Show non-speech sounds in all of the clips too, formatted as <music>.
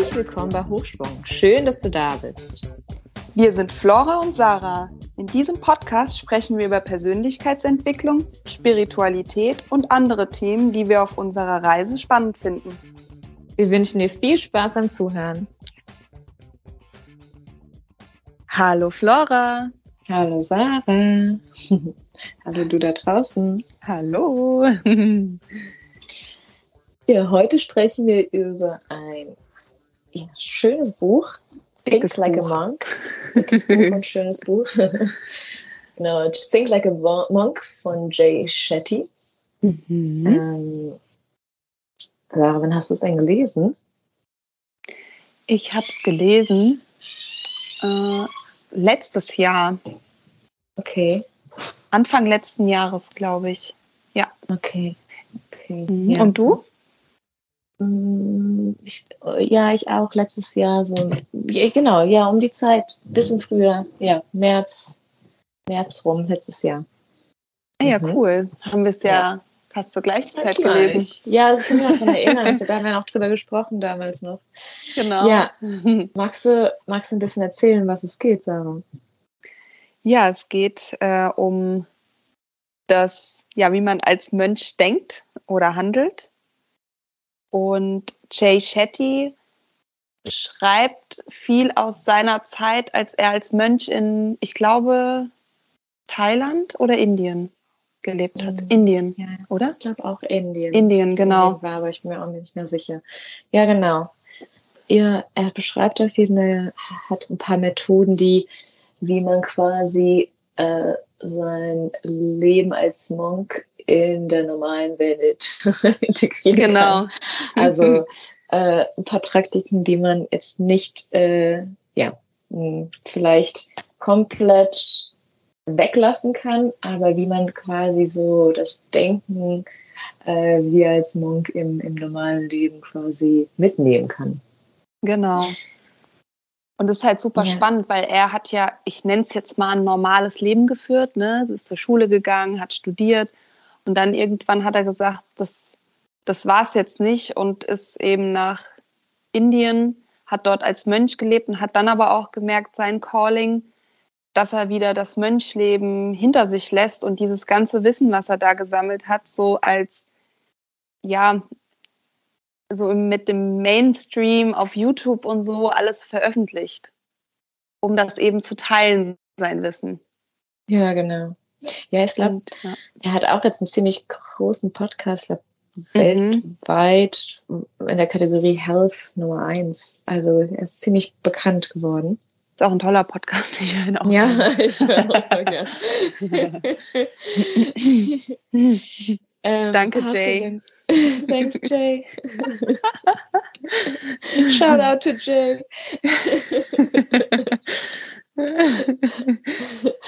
Herzlich willkommen bei Hochschwung. Schön, dass du da bist. Wir sind Flora und Sarah. In diesem Podcast sprechen wir über Persönlichkeitsentwicklung, Spiritualität und andere Themen, die wir auf unserer Reise spannend finden. Wir wünschen dir viel Spaß am Zuhören. Hallo Flora. Hallo Sarah. <laughs> Hallo du da draußen. Hallo. <laughs> Ja, heute sprechen wir über ein ja, schönes Buch. Dickes Think Like Buch. a Monk. Dickes Buch <laughs> und schönes Buch. <laughs> genau, Think Like a Mo- Monk von Jay Shetty. Mhm. Ähm, Sarah, wann hast du es denn gelesen? Ich habe es gelesen äh, letztes Jahr, Okay, Anfang letzten Jahres, glaube ich. okay. okay. Mhm. Ja. Und du? Mm, Ich, ja, ich auch letztes Jahr so, ja, genau, ja, um die Zeit, bisschen früher, ja, März, März rum, letztes Jahr. Ah Ja, Mhm. cool. Haben wir es ja, Ja. fast zur gleichen Zeit Gleich. gelesen. Ja, also ich kann mich daran <laughs> erinnern, also da haben wir noch drüber gesprochen damals noch. Genau. Ja. <laughs> Magst du, magst du ein bisschen erzählen, was es geht, Sarah? Ja, es geht äh, um das, ja, wie man als Mönch denkt oder handelt. Und Jay Shetty schreibt viel aus seiner Zeit, als er als Mönch in, ich glaube, Thailand oder Indien gelebt hat. Mhm. Indien, Ja, oder? ich glaube auch Indien. Indien, genau. War, aber ich bin mir auch nicht mehr sicher. Ja, genau. Ja, er beschreibt auf jeden Fall, hat ein paar Methoden, die, wie man quasi äh, sein Leben als Monk in der normalen Welt <laughs> integrieren Genau. kann. Also <laughs> äh, ein paar Praktiken, die man jetzt nicht, äh, ja, mh, vielleicht komplett weglassen kann, aber wie man quasi so das Denken äh, wie als Monk im, im normalen Leben quasi mitnehmen kann. Genau. Und das ist halt super Ja. spannend, weil er hat ja, ich nenne es jetzt mal ein normales Leben geführt, ne? Ist zur Schule gegangen, hat studiert und dann irgendwann hat er gesagt, das, das war es jetzt nicht und ist eben nach Indien, hat dort als Mönch gelebt und hat dann aber auch gemerkt, sein Calling, dass er wieder das Mönchleben hinter sich lässt und dieses ganze Wissen, was er da gesammelt hat, so als ja, so mit dem Mainstream auf YouTube und so alles veröffentlicht, um das eben zu teilen, sein Wissen. Ja, genau. Ja, ich glaube, ja. er hat auch jetzt einen ziemlich großen Podcast, ich glaube, Mhm. weltweit in der Kategorie Health Nummer 1. Also er ist ziemlich bekannt geworden. Ist auch ein toller Podcast. Ich höre ihn auch Ja, <laughs> ich höre auch voll gern. <laughs> <laughs> Ähm, Danke, Jay. <laughs> Thanks, Jay. Shout out to Jay. <laughs>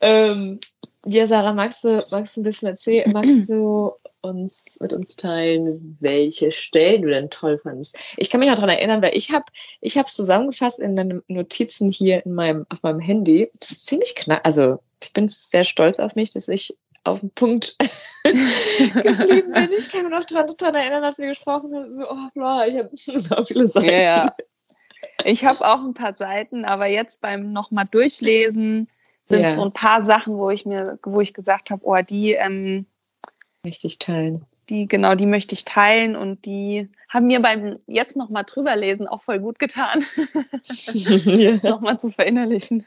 ähm, ja, Sarah, magst du, magst du ein bisschen erzählen? Magst du uns mit uns teilen, welche Stellen du denn toll fandest? Ich kann mich noch daran erinnern, weil ich habe ich habe es zusammengefasst in den Notizen hier in meinem, auf meinem Handy. Das ist ziemlich knapp. Also ich bin sehr stolz auf mich, dass ich auf den Punkt <laughs> geblieben bin. Ich kann mich noch daran, erinnern, als wir gesprochen haben. So, oh, Flora, ich habe <laughs> so viele Seiten. Ja, ja. Ich habe auch ein paar Seiten, aber jetzt beim nochmal durchlesen sind Ja. so ein paar Sachen, wo ich mir, wo ich gesagt habe, oh, die, ähm, Richtig teilen. die, genau, die möchte ich teilen und die haben mir beim jetzt nochmal drüber lesen auch voll gut getan. <laughs> ja. nochmal zu verinnerlichen.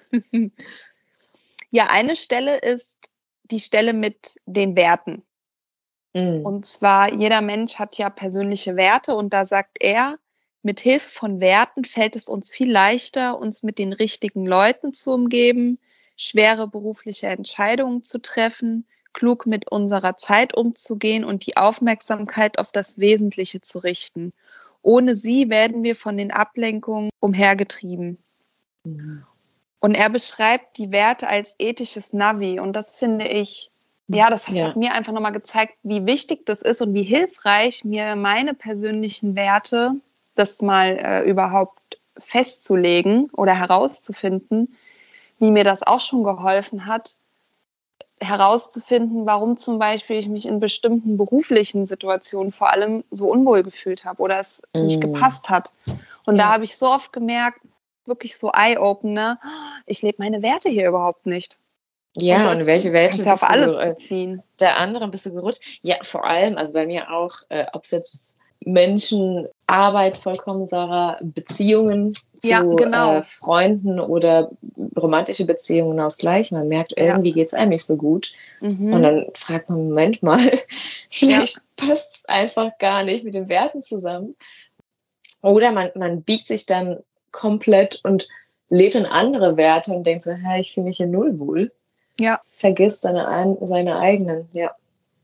ja, eine Stelle ist die Stelle mit den Werten. Mm. Und zwar, jeder Mensch hat ja persönliche Werte und da sagt er, mit Hilfe von Werten fällt es uns viel leichter, uns mit den richtigen Leuten zu umgeben, schwere berufliche Entscheidungen zu treffen, klug mit unserer Zeit umzugehen und die Aufmerksamkeit auf das Wesentliche zu richten. Ohne sie werden wir von den Ablenkungen umhergetrieben. Und er beschreibt die Werte als ethisches Navi. Und das finde ich, ja, das hat Ja. mir einfach nochmal gezeigt, wie wichtig das ist und wie hilfreich mir meine persönlichen Werte, das mal äh, überhaupt festzulegen oder herauszufinden, wie mir das auch schon geholfen hat, herauszufinden, warum zum Beispiel ich mich in bestimmten beruflichen Situationen vor allem so unwohl gefühlt habe oder es nicht Mm. gepasst hat. Und ja. da habe ich so oft gemerkt, wirklich so Eye-Opener, ich lebe meine Werte hier überhaupt nicht. Ja, und, und welche Werte kannst du auf alles beziehen. Der anderen bist du gerutscht. Ja, vor allem, also bei mir auch, äh, ob es jetzt Menschen, Arbeit vollkommen, Sarah, Beziehungen zu ja, genau. äh, Freunden oder romantische Beziehungen ausgleichen. Man merkt, irgendwie ja. geht es einem nicht so gut. Mhm. Und dann fragt man, Moment mal, <laughs> vielleicht ja. passt es einfach gar nicht mit den Werten zusammen. Oder man, man biegt sich dann komplett und lebt in andere Werte und denkt so, hä, ich fühle mich hier null wohl. Ja. Vergisst seine, seine eigenen, ja.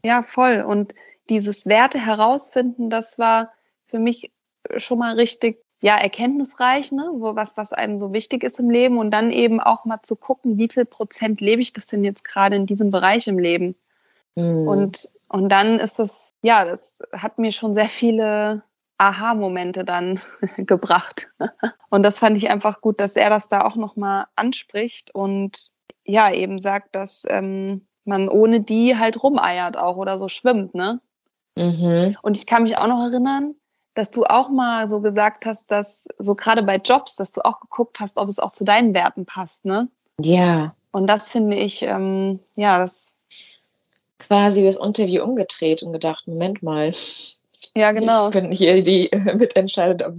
Ja, voll. Und dieses Werte herausfinden, das war für mich schon mal richtig ja, erkenntnisreich, ne? Wo, was, was einem so wichtig ist im Leben und dann eben auch mal zu gucken, wie viel Prozent lebe ich das denn jetzt gerade in diesem Bereich im Leben. Mhm. Und, und dann ist es, ja, das hat mir schon sehr viele Aha-Momente dann <laughs> gebracht. Und das fand ich einfach gut, dass er das da auch nochmal anspricht und ja, eben sagt, dass ähm, man ohne die halt rumeiert auch oder so schwimmt, ne? Mhm. Und ich kann mich auch noch erinnern, dass du auch mal so gesagt hast, dass so gerade bei Jobs, dass du auch geguckt hast, ob es auch zu deinen Werten passt, ne? Ja. Und das finde ich, ähm, ja, das. Quasi das Interview umgedreht und gedacht, Moment mal. Ja, genau. Ich bin hier die <laughs> mitentscheidet, ob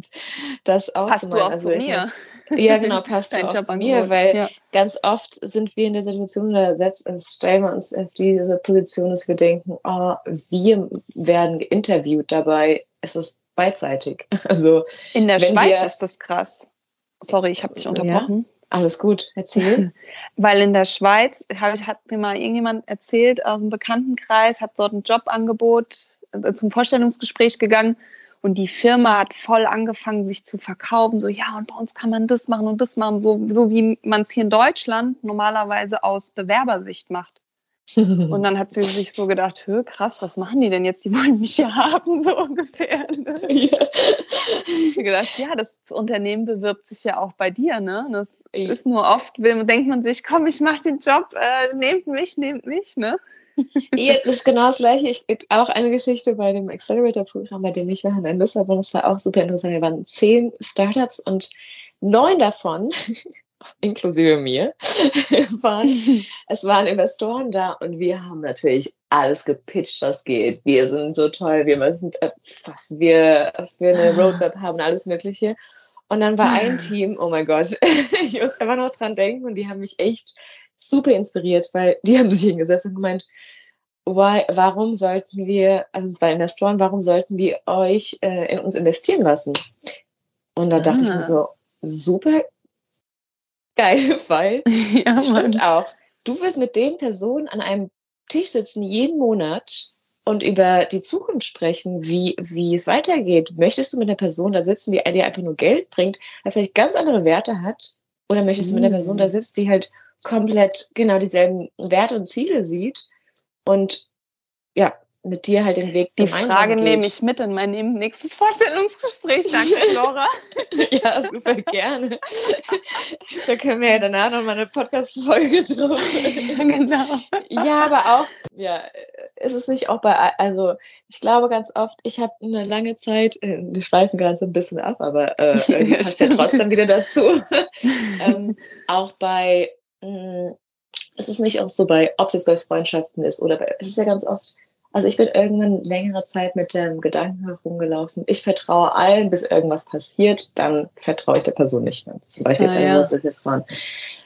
das auch Passt du auch also zu mir? Ja, genau, passt <laughs> Dein auch zu mir, weil ja. ganz oft sind wir in der Situation, da stellen wir uns auf diese Position, dass wir denken, oh, wir werden interviewt dabei. Es ist beidseitig. <laughs> Also in der Schweiz wir, ist das krass. Sorry, ich habe dich unterbrochen. Ja? Alles gut, erzähl. Weil in der Schweiz hab, hat mir mal irgendjemand erzählt aus dem Bekanntenkreis, hat dort ein Jobangebot zum Vorstellungsgespräch gegangen und die Firma hat voll angefangen, sich zu verkaufen. So, ja, und bei uns kann man das machen und das machen, so, so wie man es hier in Deutschland normalerweise aus Bewerbersicht macht. <laughs> Und dann hat sie sich so gedacht, Hö, krass, was machen die denn jetzt? Die wollen mich ja haben, so ungefähr. Ne? Ja. Ich gedacht, ja, das Unternehmen bewirbt sich ja auch bei dir, ne? Das ist nur oft, denkt man sich, komm, ich mache den Job, äh, nehmt mich, nehmt mich, ne? Ja, das ist genau das Gleiche. Ich auch eine Geschichte bei dem Accelerator-Programm, bei dem ich war in Lissabon. Das war auch super interessant. Wir waren zehn Startups und neun davon, <laughs> inklusive mir, <laughs> waren, <laughs> es waren Investoren da und wir haben natürlich alles gepitcht, was geht. Wir sind so toll, wir müssen, äh, was wir für eine Roadmap haben, alles Mögliche. Und dann war ein Team, oh mein Gott, ich muss einfach noch dran denken und die haben mich echt super inspiriert, weil die haben sich hingesetzt und gemeint, why, warum sollten wir, also es war Investoren, warum sollten wir euch äh, in uns investieren lassen? Und da ah. dachte ich mir ah. so, super geil, <laughs> weil <laughs> ja, stimmt auch. Du wirst mit den Personen an einem Tisch sitzen jeden Monat und über die Zukunft sprechen, wie, wie es weitergeht. Möchtest du mit einer Person da sitzen, die dir einfach nur Geld bringt, die vielleicht ganz andere Werte hat? Oder möchtest du mit einer Person da mm. sitzen, die halt komplett genau dieselben Werte und Ziele sieht und ja, mit dir halt den Weg Die Frage geht. nehme ich mit in mein nächstes Vorstellungsgespräch. Danke, <laughs> Laura. ja, super gerne. da können wir ja danach noch mal eine Podcast-Folge drauf. genau. Ja, aber auch, ja, ist es nicht auch bei, also ich glaube ganz oft, ich habe eine lange Zeit, äh, wir schweifen gerade so ein bisschen ab, aber äh, passt ja <laughs> trotzdem wieder dazu. ähm, auch bei es ist nicht auch so bei, ob es jetzt bei Freundschaften ist oder bei, es ist ja ganz oft, also ich bin irgendwann längere Zeit mit dem Gedanken herumgelaufen, ich vertraue allen, bis irgendwas passiert, dann vertraue ich der Person nicht mehr. Zum Beispiel jetzt ah, ja. fahren.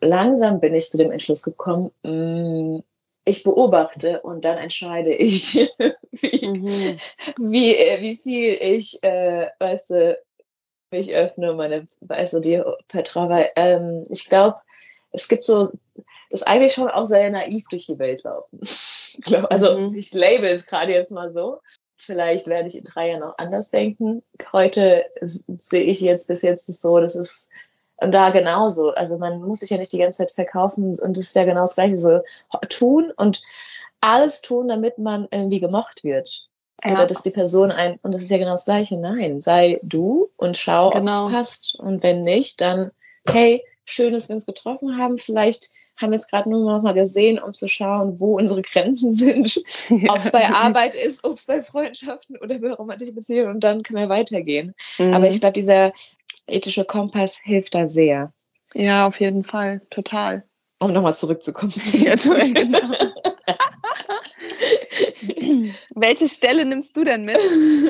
Langsam bin ich zu dem Entschluss gekommen, mh, mm, ich beobachte und dann entscheide ich, <laughs> wie, mhm. wie, äh, wie viel ich, äh, weißt du, mich öffne, meine, weißt du, dir vertraue, weil ähm, ich glaube, es gibt so, das ist eigentlich schon auch sehr naiv durch die Welt laufen. <laughs> also mhm. ich label es gerade jetzt mal so. Vielleicht werde ich in drei Jahren auch anders denken. Heute sehe ich jetzt bis jetzt so, das ist und da genauso. Also man muss sich ja nicht die ganze Zeit verkaufen und das ist ja genau das Gleiche. So tun und alles tun, damit man irgendwie gemocht wird. Ja. Oder dass die Person ein, und das ist ja genau das Gleiche. Nein, sei du und schau, genau. ob es passt. Und wenn nicht, dann, hey, schön, dass wir uns getroffen haben. Vielleicht haben wir es gerade nur noch mal gesehen, um zu schauen, wo unsere Grenzen sind. <laughs> Ja. Ob es bei Arbeit ist, ob es bei Freundschaften oder bei romantischen Beziehungen und dann kann man weitergehen. Mhm. Aber ich glaube, dieser ethische Kompass hilft da sehr. Ja, auf jeden Fall, total. Um nochmal zurückzukommen. Ja, genau. <laughs> Welche Stelle nimmst du denn mit?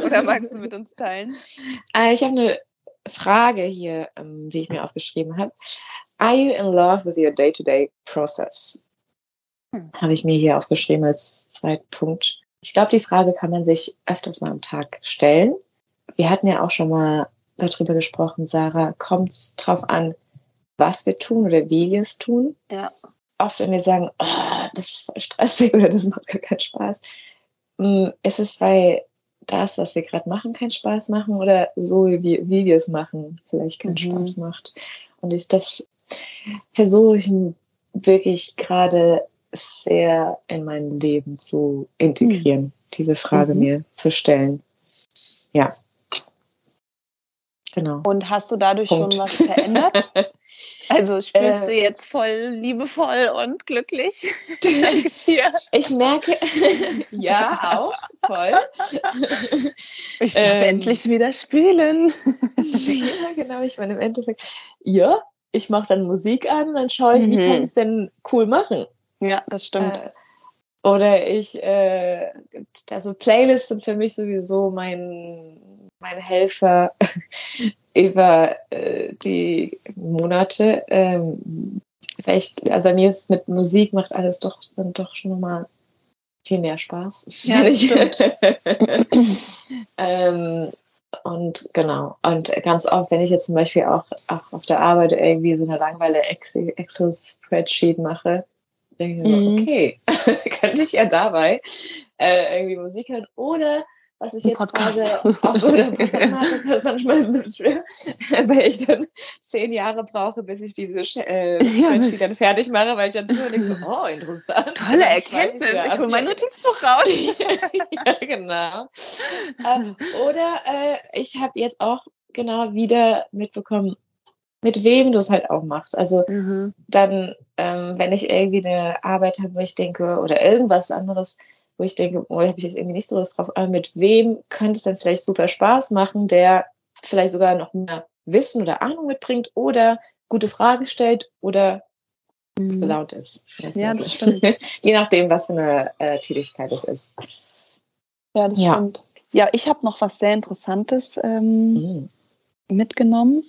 Oder magst du mit uns teilen? Äh, ich habe eine Frage hier, ähm, die ich mir aufgeschrieben habe. Are you in love with your day-to-day -day process? Hm. Habe ich mir hier aufgeschrieben als zweiten Punkt. Ich glaube, die Frage kann man sich öfters mal am Tag stellen. Wir hatten ja auch schon mal darüber gesprochen, Sarah, kommt es drauf an, was wir tun oder wie wir es tun? Ja. Oft, wenn wir sagen, oh, das ist voll stressig <laughs> oder das macht gar keinen Spaß, hm, ist es, weil das, was wir gerade machen, keinen Spaß machen oder so, wie, wie wir es machen, vielleicht keinen mhm. Spaß macht. Und ich das versuche ich wirklich gerade sehr in mein Leben zu integrieren, mhm. diese Frage mhm. mir zu stellen. Ja. Genau. Und hast du dadurch Punkt. schon was verändert? <laughs> Also spielst äh, du jetzt voll liebevoll und glücklich <laughs> dein Geschirr? Ich merke, <laughs> ja, auch voll. Ich darf ähm, endlich wieder spülen. ja, genau. Ich meine, im Endeffekt, ja, ich mache dann Musik an, dann schaue ich, mhm. wie kann ich es denn cool machen. Ja, das stimmt. Äh, oder ich, äh, also Playlists sind für mich sowieso mein, mein Helfer <laughs> über äh, die Monate. Ähm, ich, also bei mir ist mit Musik macht alles doch dann doch schon mal viel mehr Spaß. Ja, das <laughs> stimmt. ähm, und genau. Und ganz oft, wenn ich jetzt zum Beispiel auch, auch auf der Arbeit irgendwie so eine langweilige Excel-Spreadsheet mache, denke ich mir, mhm. okay, <laughs> könnte ich ja dabei äh, irgendwie Musik hören. <laughs> Oder was ich jetzt gerade auch oder mache, das ist manchmal ein bisschen schwer, <laughs> weil ich dann zehn Jahre brauche, bis ich diese äh, Spreadsheet dann fertig mache, weil ich dann so denke, so, oh, interessant. Tolle Erkenntnis, ich hole mein Notizbuch raus. ja, genau. äh, oder äh, ich habe jetzt auch genau wieder mitbekommen, mit wem du es halt auch machst. Also mhm. dann, ähm, wenn ich irgendwie eine Arbeit habe, wo ich denke, oder irgendwas anderes, wo ich denke, oh, da habe ich jetzt irgendwie nicht so Lust drauf, aber mit wem könnte es dann vielleicht super Spaß machen, der vielleicht sogar noch mehr Wissen oder Ahnung mitbringt oder gute Fragen stellt oder mhm. laut ist. Ja, das stimmt. <laughs> Je nachdem, was für eine äh, Tätigkeit es ist. Ja, das ja. stimmt. Ja, ich habe noch was sehr Interessantes ähm, mhm. mitgenommen.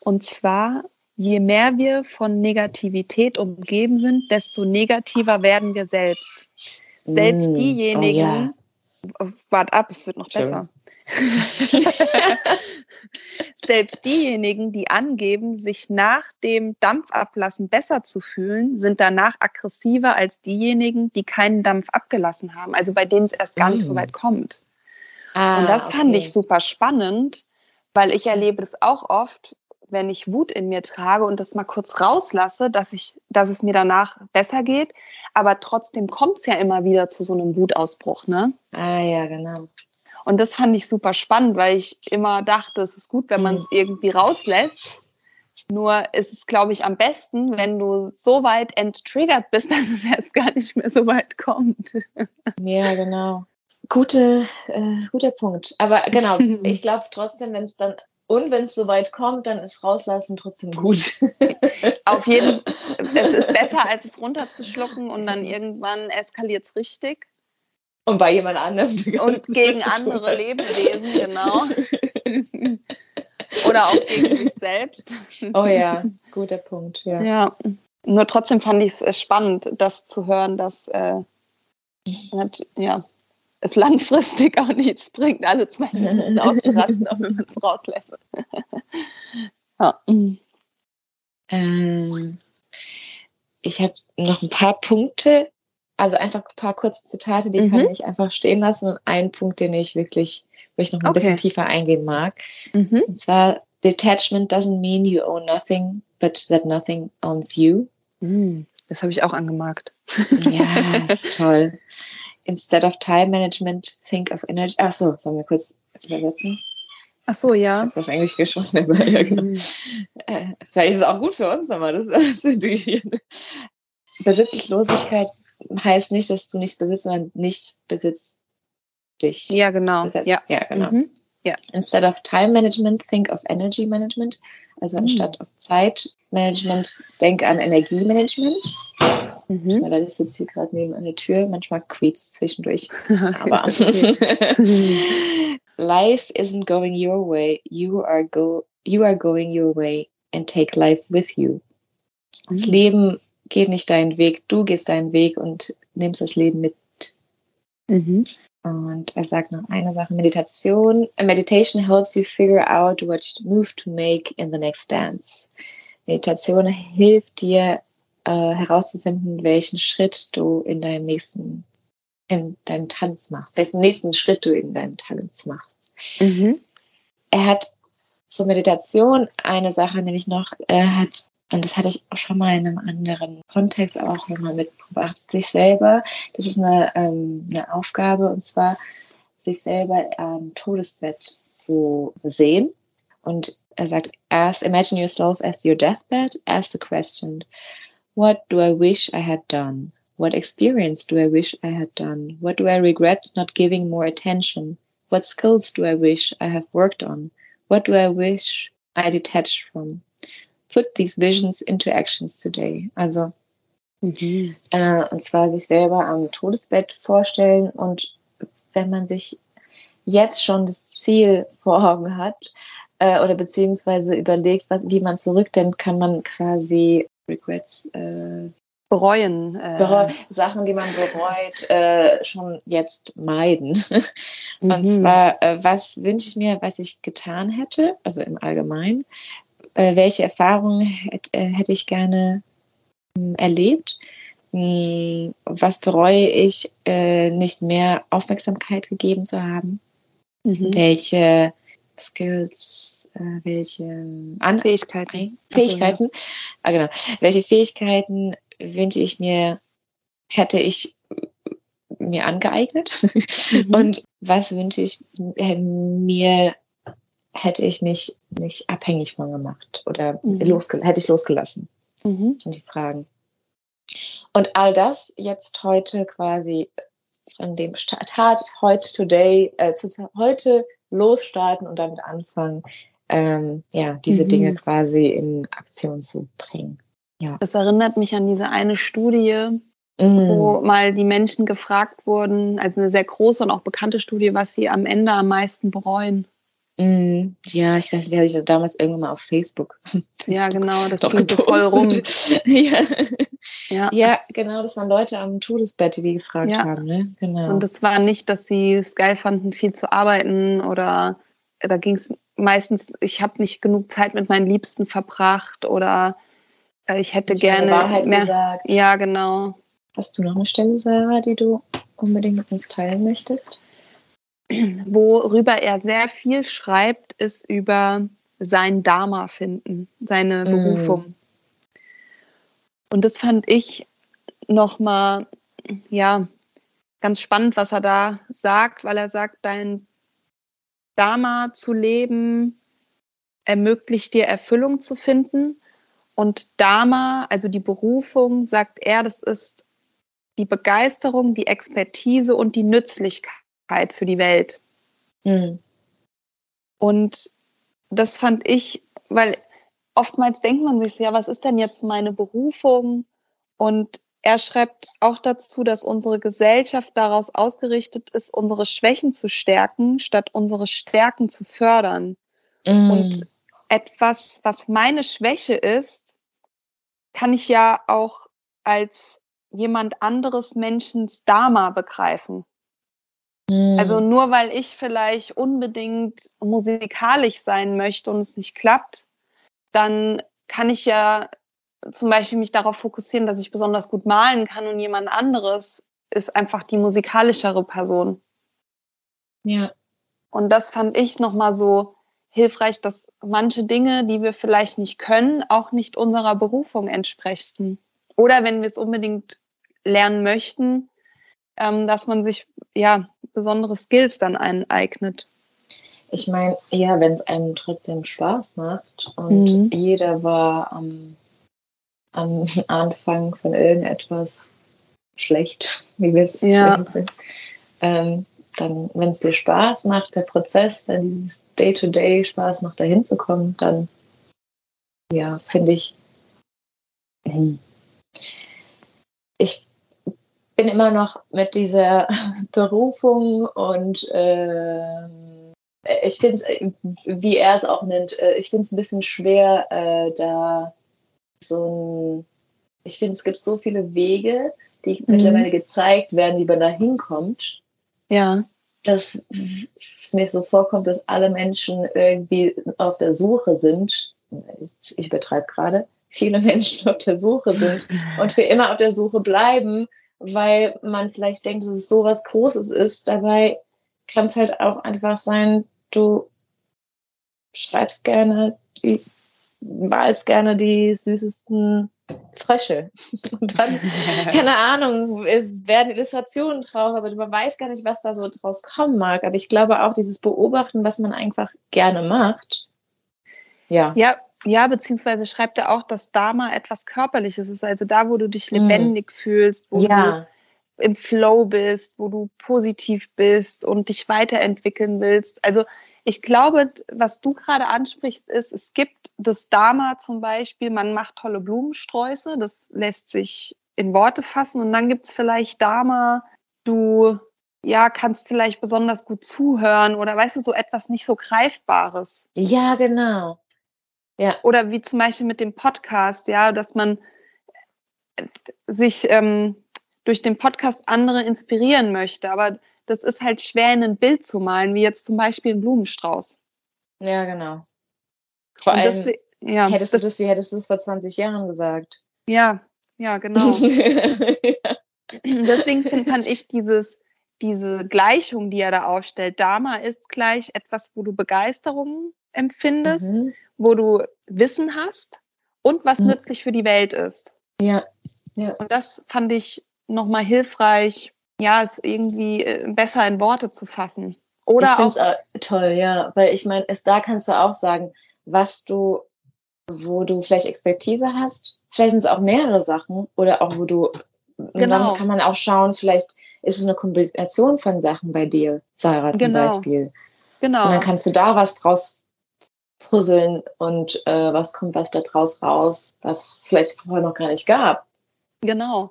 Und zwar, je mehr wir von Negativität umgeben sind, desto negativer werden wir selbst. Selbst mm, diejenigen, oh ja. wart ab, es wird noch Schön. besser. <laughs> Selbst diejenigen, die angeben, sich nach dem Dampfablassen besser zu fühlen, sind danach aggressiver als diejenigen, die keinen Dampf abgelassen haben, also bei denen es erst gar nicht so mm. weit kommt. Ah, und das okay. fand ich super spannend, weil ich erlebe das auch oft, wenn ich Wut in mir trage und das mal kurz rauslasse, dass ich, dass es mir danach besser geht. Aber trotzdem kommt es ja immer wieder zu so einem Wutausbruch, ne? Ah ja, genau. Und das fand ich super spannend, weil ich immer dachte, es ist gut, wenn man es mhm. irgendwie rauslässt. Nur ist es, glaube ich, am besten, wenn du so weit enttriggert bist, <laughs> dass es erst gar nicht mehr so weit kommt. Ja, genau. Gute, äh, guter Punkt. Aber genau, <laughs> ich glaube trotzdem, wenn es dann und wenn es soweit kommt, dann ist rauslassen trotzdem gut. <laughs> Auf jeden Fall. <laughs> Es ist besser, als es runterzuschlucken und dann irgendwann eskaliert es richtig. Und bei jemand anderem. Und <laughs> gegen andere Lebewesen, genau. Oder auch gegen sich selbst. Oh ja, guter Punkt. Ja. ja. Nur trotzdem fand ich es spannend, das zu hören, dass äh, ja, es langfristig auch nichts bringt, alle zwei <laughs> Minuten auszurasten, auch wenn man es rauslässt. <laughs> ja. Ähm, ich habe noch ein paar Punkte, also einfach ein paar kurze Zitate, die mhm. kann ich einfach stehen lassen und einen Punkt, den ich wirklich, wo ich noch ein okay. bisschen tiefer eingehen mag. Mhm. Und zwar, Detachment doesn't mean you own nothing, but that nothing owns you. Mhm. Das habe ich auch angemerkt. Ja, <laughs> ist toll. Instead of time management, think of energy. Ach so, sollen wir kurz übersetzen? Ach so, ja. Ich habe es auf Englisch geschrieben, aber ja, <laughs> genau. Mhm. Vielleicht ist es auch gut für uns, nochmal das <laughs> zu integrieren. Besitzlosigkeit heißt nicht, dass du nichts besitzt, sondern nichts besitzt dich. Ja, genau. Ja, ja genau. Mhm. Ja. Instead of time management, think of energy management. Also Mhm. anstatt auf Zeitmanagement, denk an Energiemanagement. Mhm. Weil da sitzt sie gerade neben einer Tür. Manchmal quietscht zwischendurch. <laughs> Aber <laughs> life isn't going your way. You are go you are going your way and take life with you. Das Mhm. Leben geht nicht deinen Weg, du gehst deinen Weg und nimmst das Leben mit. Mhm. Und er sagt noch eine Sache: Meditation. A meditation helps you figure out what move to make in the next dance. Meditation hilft dir äh, herauszufinden, welchen Schritt du in deinem nächsten, in deinem Tanz machst, welchen nächsten Schritt du in deinem Tanz machst. Mhm. Er hat zur Meditation eine Sache nämlich noch, er hat, und das hatte ich auch schon mal in einem anderen Kontext auch nochmal mitgebracht, sich selber, das ist eine, ähm, eine Aufgabe, und zwar sich selber am Todesbett zu sehen. Und er sagt, ask, imagine yourself as your deathbed, ask the question, what do I wish I had done? What experience do I wish I had done? What do I regret not giving more attention? What skills do I wish I have worked on? What do I wish I detached from? Put these visions into actions today. Also, Mhm. äh, und zwar sich selber am Todesbett vorstellen und wenn man sich jetzt schon das Ziel vor Augen hat äh, oder beziehungsweise überlegt, was, wie man zurückdenkt, kann man quasi Regrets, äh, Bereuen. Äh, Sachen, die man bereut, äh, schon jetzt meiden. <laughs> Und Mhm. zwar, äh, was wünsche ich mir, was ich getan hätte, also im Allgemeinen, äh, welche Erfahrungen äh, hätte ich gerne mh, erlebt, Mh, was bereue ich, äh, nicht mehr Aufmerksamkeit gegeben zu haben, Mhm. welche Skills, äh, welche An Fähigkeiten. Ei- Fähigkeiten, ah, genau. Welche Fähigkeiten wünsche ich mir, hätte ich mir angeeignet? <laughs> Mhm. Und was wünsche ich mir, hätte ich mich nicht abhängig von gemacht oder Mhm. hätte ich losgelassen? Mhm. sind die Fragen. Und all das jetzt heute quasi von dem Start heute today, äh, zu, heute losstarten und damit anfangen, ähm, ja, diese Mhm. Dinge quasi in Aktion zu bringen. Ja. Das erinnert mich an diese eine Studie, Mm. wo mal die Menschen gefragt wurden, also eine sehr große und auch bekannte Studie, was sie am Ende am meisten bereuen. Mm. Ja, ich dachte, die habe ich damals irgendwann mal auf Facebook. <laughs> Ja, genau, das doch ging so voll rum. <laughs> ja. Ja. ja, genau, das waren Leute am Todesbett, die die gefragt Ja. haben, ne? Genau. Und es war nicht, dass sie es geil fanden, viel zu arbeiten oder da ging es meistens, ich habe nicht genug Zeit mit meinen Liebsten verbracht oder äh, ich hätte meine gerne Wahrheit mehr. gesagt. Ja, genau. Hast du noch eine Stelle, Sarah, die du unbedingt mit uns teilen möchtest? Worüber er sehr viel schreibt, ist über sein Dharma finden, seine Mm. Berufung. Und das fand ich nochmal, ja, ganz spannend, was er da sagt, weil er sagt, dein Dharma zu leben ermöglicht dir Erfüllung zu finden. Und Dharma, also die Berufung, sagt er, das ist die Begeisterung, die Expertise und die Nützlichkeit für die Welt. Mhm. Und das fand ich, weil oftmals denkt man sich, so, ja, was ist denn jetzt meine Berufung? Und er schreibt auch dazu, dass unsere Gesellschaft daraus ausgerichtet ist, unsere Schwächen zu stärken, statt unsere Stärken zu fördern. Mhm. Und etwas, was meine Schwäche ist, kann ich ja auch als jemand anderes Menschens Dharma begreifen. Also nur weil ich vielleicht unbedingt musikalisch sein möchte und es nicht klappt, dann kann ich ja zum Beispiel mich darauf fokussieren, dass ich besonders gut malen kann und jemand anderes ist einfach die musikalischere Person. ja. Und das fand ich nochmal so hilfreich, dass manche Dinge, die wir vielleicht nicht können, auch nicht unserer Berufung entsprechen. Oder wenn wir es unbedingt lernen möchten, ähm, dass man sich ja besondere Skills dann aneignet. Ich meine, ja, wenn es einem trotzdem Spaß macht und Mhm. jeder war am, am Anfang von irgendetwas schlecht, <laughs> wie wir es Ja. ähm, dann, wenn es dir Spaß macht, der Prozess, dann dieses Day-to-Day Spaß macht, da hinzukommen, dann, ja, finde ich, hm. ich bin immer noch mit dieser <laughs> Berufung und äh, ich finde es, wie er es auch nennt, äh, ich finde es ein bisschen schwer, äh, da so ein, ich finde, es gibt so viele Wege, die mhm. mittlerweile gezeigt werden, wie man da hinkommt. Ja. Dass es mir so vorkommt, dass alle Menschen irgendwie auf der Suche sind. Ich übertreibe gerade. Viele <laughs> Menschen auf der Suche sind <laughs> und für immer auf der Suche bleiben, weil man vielleicht denkt, dass es so was Großes ist. Dabei kann es halt auch einfach sein, du schreibst gerne die malst gerne die süßesten Frösche. <laughs> Und dann, <laughs> keine Ahnung, es werden Illustrationen drauf, aber man weiß gar nicht, was da so draus kommen mag. Aber ich glaube auch, dieses Beobachten, was man einfach gerne macht. Ja. Ja, ja, beziehungsweise schreibt er auch, dass Dharma etwas Körperliches ist. Also da, wo du dich mhm. lebendig mm. fühlst, wo ja. du im Flow bist, wo du positiv bist und dich weiterentwickeln willst. Also ich glaube, was du gerade ansprichst, ist, es gibt das Dharma zum Beispiel, man macht tolle Blumensträuße, das lässt sich in Worte fassen und dann gibt es vielleicht Dharma, du ja, kannst vielleicht besonders gut zuhören oder weißt du, so etwas nicht so Greifbares. Ja, genau. Ja. Oder wie zum Beispiel mit dem Podcast, ja, dass man sich ähm, durch den Podcast andere inspirieren möchte. Aber das ist halt schwer in ein Bild zu malen, wie jetzt zum Beispiel ein Blumenstrauß. Ja, genau. Vor allem, deswegen, ja, hättest das, du das, wie hättest du es vor 20 Jahren gesagt? Ja, ja, genau. <laughs> ja. Deswegen find, fand ich dieses, diese Gleichung, die er da aufstellt, Dharma ist gleich etwas, wo du Begeisterung empfindest, mhm. wo du Wissen hast und was mhm. nützlich für die Welt ist. Ja. ja. Und das fand ich nochmal hilfreich, ja, es irgendwie äh, besser in Worte zu fassen. Oder ich auch, toll, ja, weil ich meine, da kannst du auch sagen, was du, wo du vielleicht Expertise hast. Vielleicht sind es auch mehrere Sachen oder auch wo du, genau. dann kann man auch schauen, vielleicht ist es eine Kombination von Sachen bei dir, Sarah zum genau. Beispiel. Genau. Und dann kannst du da was draus puzzeln und äh, was kommt was da draus raus, was es vielleicht vorher noch gar nicht gab. Genau.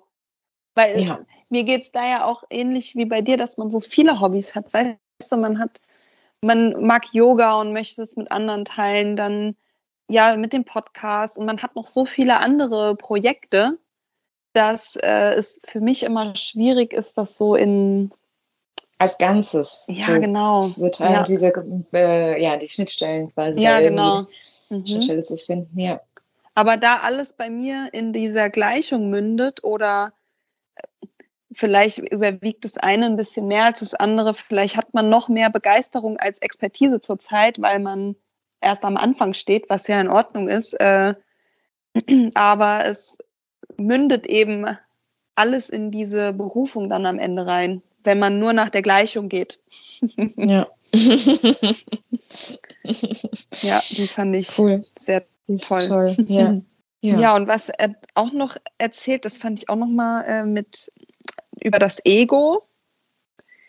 Weil ja mir geht es da ja auch ähnlich wie bei dir, dass man so viele Hobbys hat. Weißt du, man hat, man mag Yoga und möchte es mit anderen teilen, dann ja mit dem Podcast und man hat noch so viele andere Projekte, dass äh, es für mich immer schwierig ist, das so in als Ganzes. Ja, so genau. Wird ja. diese, äh, ja, die Schnittstellen quasi. Ja, genau. Mhm. Schnittstelle zu finden, ja. Aber da alles bei mir in dieser Gleichung mündet oder vielleicht überwiegt das eine ein bisschen mehr als das andere. Vielleicht hat man noch mehr Begeisterung als Expertise zurzeit, weil man erst am Anfang steht, was ja in Ordnung ist. Äh, <clears throat> aber es mündet eben alles in diese Berufung dann am Ende rein, wenn man nur nach der Gleichung geht. ja. <laughs> ja, die fand ich cool. sehr toll. toll. <laughs> Ja. Ja. ja, und was er auch noch erzählt, das fand ich auch noch mal äh, mit über das Ego.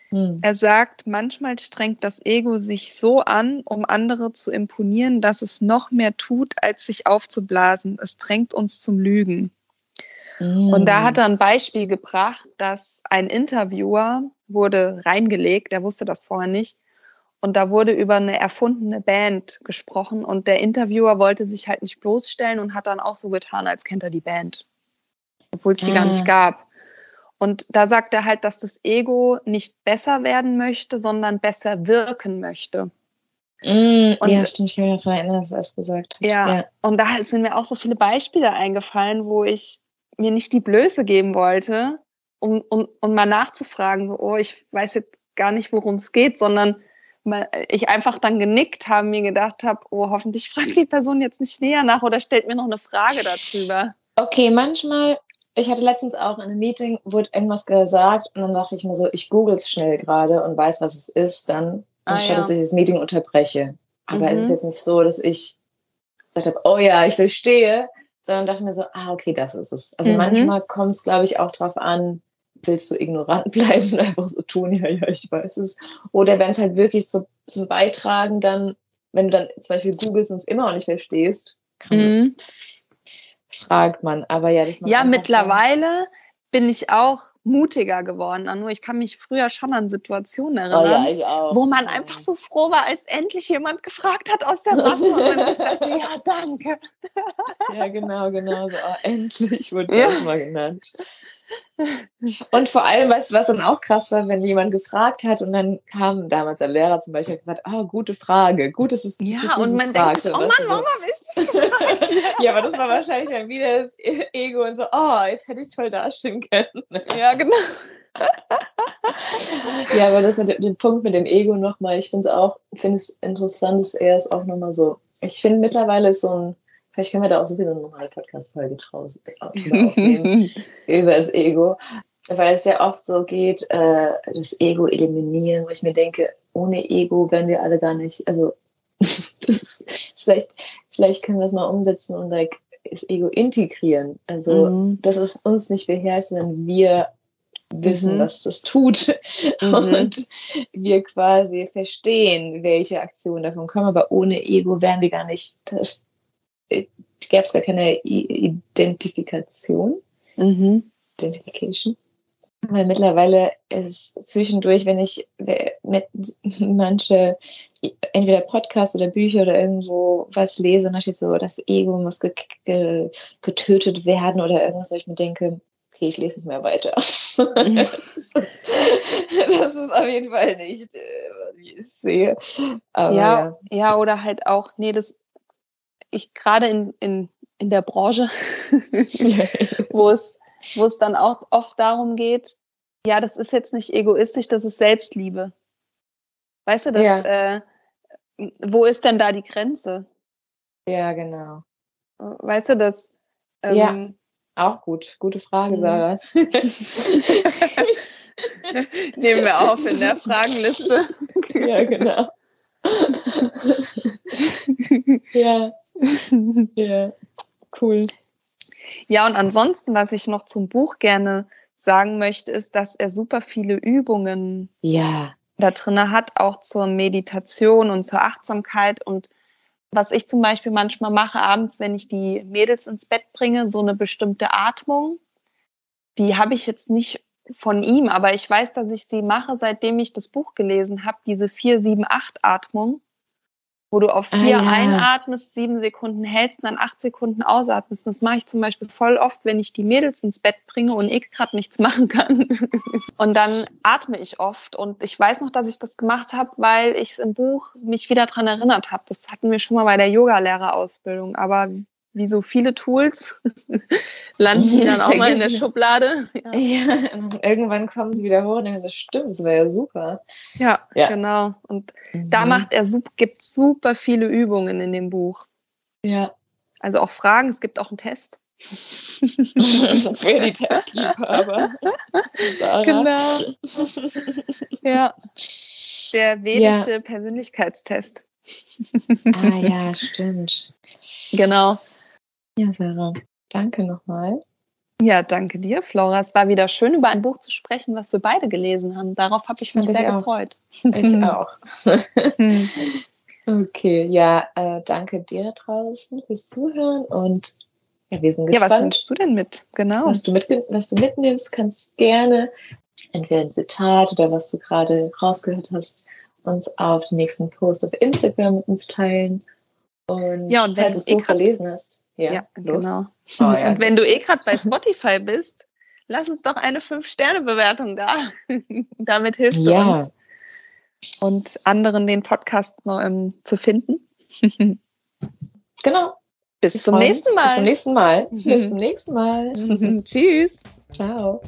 Hm. Er sagt, manchmal strengt das Ego sich so an, um andere zu imponieren, dass es noch mehr tut, als sich aufzublasen. Es drängt uns zum Lügen. Hm. Und da hat er ein Beispiel gebracht, dass ein Interviewer wurde reingelegt, er wusste das vorher nicht, und da wurde über eine erfundene Band gesprochen und der Interviewer wollte sich halt nicht bloßstellen und hat dann auch so getan, als kennt er die Band, obwohl es die ah. gar nicht gab. Und da sagt er halt, dass das Ego nicht besser werden möchte, sondern besser wirken möchte. Mm, und, ja, stimmt, ich kann mich daran erinnern, dass er es gesagt hat. Ja, ja, und da sind mir auch so viele Beispiele eingefallen, wo ich mir nicht die Blöße geben wollte, um, um, um mal nachzufragen, so, oh, ich weiß jetzt gar nicht, worum es geht, sondern ich einfach dann genickt habe, mir gedacht habe, oh, hoffentlich <laughs> fragt die Person jetzt nicht näher nach oder stellt mir noch eine Frage darüber. Okay, manchmal ich hatte letztens auch in einem Meeting, wurde irgendwas gesagt und dann dachte ich mir so, ich google es schnell gerade und weiß, was es ist, dann, ah, anstatt ja. dass ich das Meeting unterbreche. Aber mhm. es ist mhm. jetzt nicht so, dass ich gesagt habe, oh ja, ich verstehe, sondern dachte mir so, ah, okay, das ist es. Also mhm. manchmal kommt es, glaube ich, auch darauf an, willst du ignorant <laughs> bleiben und einfach so tun, ja, ja, ich weiß es. Oder wenn es halt wirklich so zum Beitragen dann, wenn du dann zum Beispiel googelst und es immer noch nicht verstehst, mhm. fragt man. Aber ja, das Ja, mittlerweile bin ich auch mutiger geworden. Nur ich kann mich früher schon an Situationen erinnern, oh ja, wo man einfach so froh war, als endlich jemand gefragt hat aus der Masse. und ich dachte, <laughs> ja, danke. Ja, genau, genau. So, oh, endlich wurde ja. das mal genannt. Und vor allem, weißt du, was dann auch krass war, wenn jemand gefragt hat und dann kam damals der Lehrer zum Beispiel und gesagt, oh, gute Frage, gut, dass es Ja, dass und man denkt sich, oh Mann, warum habe ich <laughs> gefragt? ja, aber das war wahrscheinlich dann wieder das Ego und so, oh, jetzt hätte ich toll dastehen können. Ja, genau. <laughs> ja, aber das mit dem Punkt mit dem Ego nochmal, ich finde es auch, finde es interessant, dass er es auch nochmal so, ich finde mittlerweile ist so ein, vielleicht können wir da auch so wieder eine normale Podcast-Folge draus aufnehmen, <laughs> über das Ego, weil es ja oft so geht, äh, das Ego eliminieren, wo ich mir denke, ohne Ego wären wir alle gar nicht, also <laughs> ist, vielleicht, vielleicht können wir es mal umsetzen und like, das Ego integrieren. Also, mhm. dass es uns nicht beherrscht, sondern wir wissen, mhm. was das tut. <laughs> Mhm. Und wir quasi verstehen, welche Aktionen davon kommen. Aber ohne Ego wären wir gar nicht, das äh, gäbe es gar keine Identifikation. Mhm. Identification. Weil mittlerweile ist zwischendurch, wenn ich mit manche, entweder Podcasts oder Bücher oder irgendwo was lese, und da steht so, das Ego muss getötet werden oder irgendwas, wo ich mir denke, okay, ich lese nicht mehr weiter. <laughs> das, ist, das, ist, auf jeden Fall nicht, äh, wie ich es sehe. Aber, ja, ja, ja. oder halt auch, nee, das, ich gerade in, in, in der Branche, <laughs> wo es, wo es dann auch oft darum geht, ja, das ist jetzt nicht egoistisch, das ist Selbstliebe. Weißt du, das, ja. äh, wo ist denn da die Grenze? Ja, genau. Weißt du, das, ähm, ja. Auch gut, gute Frage, mhm. Sarah. <laughs> Nehmen wir auf in der Fragenliste. <laughs> ja, genau. ja. <laughs> ja, cool. Ja, und ansonsten, was ich noch zum Buch gerne sagen möchte, ist, dass er super viele Übungen ja. da drin hat, auch zur Meditation und zur Achtsamkeit und was ich zum Beispiel manchmal mache abends, wenn ich die Mädels ins Bett bringe, so eine bestimmte Atmung, die habe ich jetzt nicht von ihm, aber ich weiß, dass ich sie mache, seitdem ich das Buch gelesen habe, diese 4-7-8-Atmung wo du auf ah, vier ah, ja. einatmest, sieben Sekunden hältst und dann acht Sekunden ausatmest. Das mache ich zum Beispiel voll oft, wenn ich die Mädels ins Bett bringe und ich gerade nichts machen kann. <laughs> und dann atme ich oft. Und ich weiß noch, dass ich das gemacht habe, weil ich es im Buch mich wieder dran erinnert habe. Das hatten wir schon mal bei der Yogalehrerausbildung. Aber wie so viele Tools, <laughs> landen die dann <laughs> auch mal in der Schublade. Ja. <laughs> ja, irgendwann kommen sie wieder hoch und denken so, stimmt, das wäre ja super. Ja, ja, genau. Und mhm. da macht er, gibt super viele Übungen in dem Buch. Ja. Also auch Fragen, es gibt auch einen Test. Für die Testliebhaber. genau. ja. Der vedische ja. Persönlichkeitstest. ah ja, stimmt. Genau. Ja, Sarah, danke nochmal. Ja, danke dir, Flora. Es war wieder schön, über ein Buch zu sprechen, was wir beide gelesen haben. Darauf habe ich mich sehr ich gefreut. Ich <laughs> auch. okay, ja, äh, danke dir da draußen fürs Zuhören und ja, wir sind gespannt. Ja, was wünschst du denn mit? Genau. Was du, mit, was du mitnimmst, kannst gerne entweder ein Zitat oder was du gerade rausgehört hast, uns auf den nächsten Post auf Instagram mit uns teilen. Und, ja, und wenn du es eh verlesen hast. Ja, ja genau. Oh, ja. Und wenn du eh gerade bei Spotify bist, lass uns doch eine 5-Sterne-Bewertung da. <laughs> Damit hilfst du ja. uns und anderen den Podcast noch, ähm, zu finden. <laughs> genau. Bis zum nächsten Mal. Bis zum nächsten Mal. Bis zum nächsten Mal. Tschüss. Ciao.